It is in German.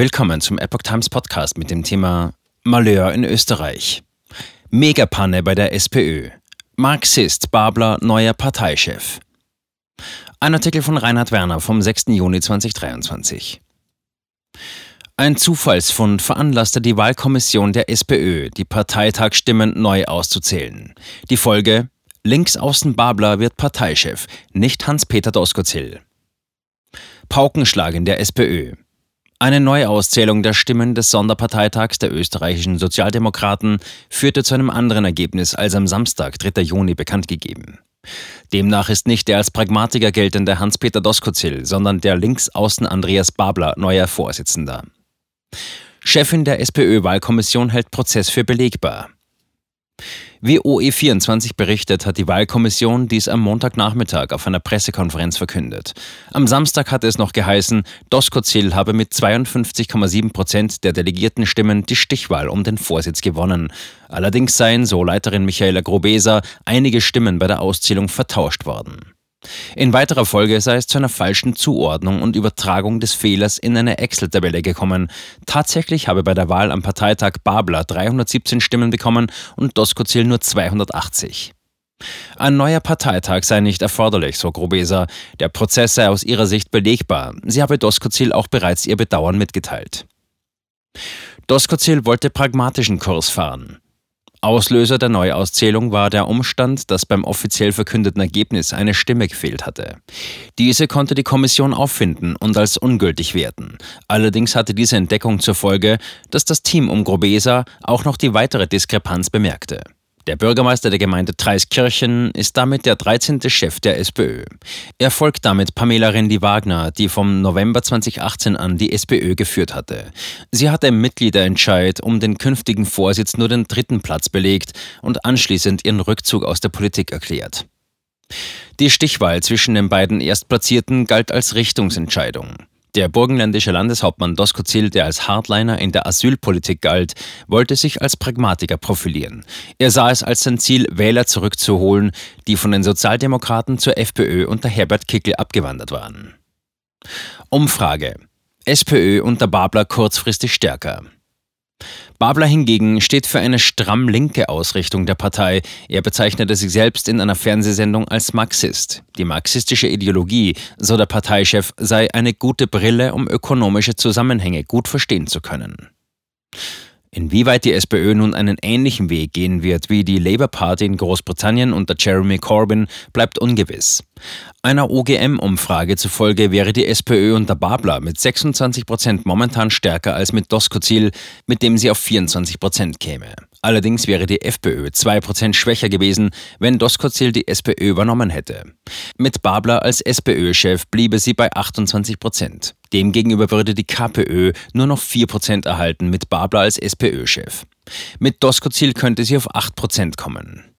Willkommen zum Epoch Times Podcast mit dem Thema Malheur in Österreich. Megapanne bei der SPÖ. Marxist Babler neuer Parteichef. Ein Artikel von Reinhard Werner vom 6. Juni 2023. Ein Zufallsfund veranlasste die Wahlkommission der SPÖ, die Parteitagsstimmen neu auszuzählen. Die Folge: Linksaußen Babler wird Parteichef, nicht Hans-Peter Doskozil. Paukenschlag in der SPÖ. Eine Neuauszählung der Stimmen des Sonderparteitags der österreichischen Sozialdemokraten führte zu einem anderen Ergebnis als am Samstag, 3. Juni, bekannt gegeben. Demnach ist nicht der als Pragmatiker geltende Hans-Peter Doskozil, sondern der Linksaußen Andreas Babler neuer Vorsitzender. Chefin der SPÖ-Wahlkommission hält Prozess für belegbar. Wie OE24 berichtet, hat die Wahlkommission dies am Montagnachmittag auf einer Pressekonferenz verkündet. Am Samstag hatte es noch geheißen, Doskozil habe mit 52,7 Prozent der delegierten Stimmen die Stichwahl um den Vorsitz gewonnen. Allerdings seien, so Leiterin Michaela Grobeser, einige Stimmen bei der Auszählung vertauscht worden. In weiterer Folge sei es zu einer falschen Zuordnung und Übertragung des Fehlers in eine Excel-Tabelle gekommen. Tatsächlich habe bei der Wahl am Parteitag Babler 317 Stimmen bekommen und Doskozil nur 280. Ein neuer Parteitag sei nicht erforderlich, so Grobeser. Der Prozess sei aus ihrer Sicht belegbar. Sie habe Doskozil auch bereits ihr Bedauern mitgeteilt. Doskozil wollte pragmatischen Kurs fahren. Auslöser der Neuauszählung war der Umstand, dass beim offiziell verkündeten Ergebnis eine Stimme gefehlt hatte. Diese konnte die Kommission auffinden und als ungültig werten. Allerdings hatte diese Entdeckung zur Folge, dass das Team um Grobesa auch noch die weitere Diskrepanz bemerkte. Der Bürgermeister der Gemeinde Treiskirchen ist damit der 13. Chef der SPÖ. Er folgt damit Pamela Rendi-Wagner, die vom November 2018 an die SPÖ geführt hatte. Sie hatte im Mitgliederentscheid um den künftigen Vorsitz nur den dritten Platz belegt und anschließend ihren Rückzug aus der Politik erklärt. Die Stichwahl zwischen den beiden Erstplatzierten galt als Richtungsentscheidung. Der burgenländische Landeshauptmann Doskozil, der als Hardliner in der Asylpolitik galt, wollte sich als Pragmatiker profilieren. Er sah es als sein Ziel, Wähler zurückzuholen, die von den Sozialdemokraten zur FPÖ unter Herbert Kickel abgewandert waren. Umfrage. SPÖ unter Babler kurzfristig stärker. Babler hingegen steht für eine stramm linke Ausrichtung der Partei. Er bezeichnete sich selbst in einer Fernsehsendung als Marxist. Die marxistische Ideologie, so der Parteichef, sei eine gute Brille, um ökonomische Zusammenhänge gut verstehen zu können. Inwieweit die SPÖ nun einen ähnlichen Weg gehen wird wie die Labour Party in Großbritannien unter Jeremy Corbyn, bleibt ungewiss. Einer OGM-Umfrage zufolge wäre die SPÖ unter Babler mit 26 Prozent momentan stärker als mit Doskozil, mit dem sie auf 24 Prozent käme. Allerdings wäre die FPÖ 2% schwächer gewesen, wenn Doskozil die SPÖ übernommen hätte. Mit Babler als SPÖ-Chef bliebe sie bei 28%. Demgegenüber würde die KPÖ nur noch 4% erhalten mit Babler als SPÖ-Chef. Mit Doskozil könnte sie auf 8% kommen.